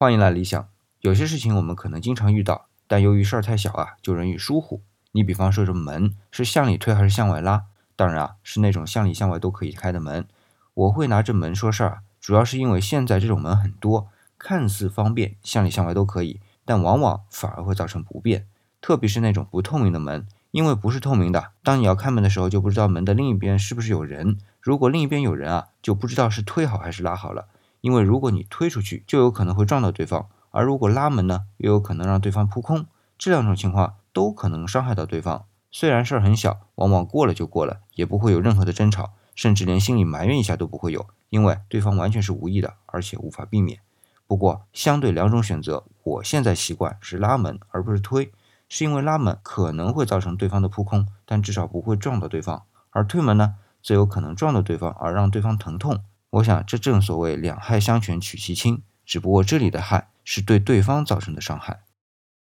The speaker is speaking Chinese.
欢迎来理想。有些事情我们可能经常遇到，但由于事儿太小啊，就容易疏忽。你比方说这门是向里推还是向外拉？当然啊，是那种向里向外都可以开的门。我会拿这门说事儿，主要是因为现在这种门很多，看似方便，向里向外都可以，但往往反而会造成不便。特别是那种不透明的门，因为不是透明的，当你要开门的时候，就不知道门的另一边是不是有人。如果另一边有人啊，就不知道是推好还是拉好了。因为如果你推出去，就有可能会撞到对方；而如果拉门呢，又有可能让对方扑空。这两种情况都可能伤害到对方。虽然事儿很小，往往过了就过了，也不会有任何的争吵，甚至连心里埋怨一下都不会有，因为对方完全是无意的，而且无法避免。不过，相对两种选择，我现在习惯是拉门而不是推，是因为拉门可能会造成对方的扑空，但至少不会撞到对方；而推门呢，则有可能撞到对方而让对方疼痛。我想，这正所谓两害相权取其轻，只不过这里的害是对对方造成的伤害。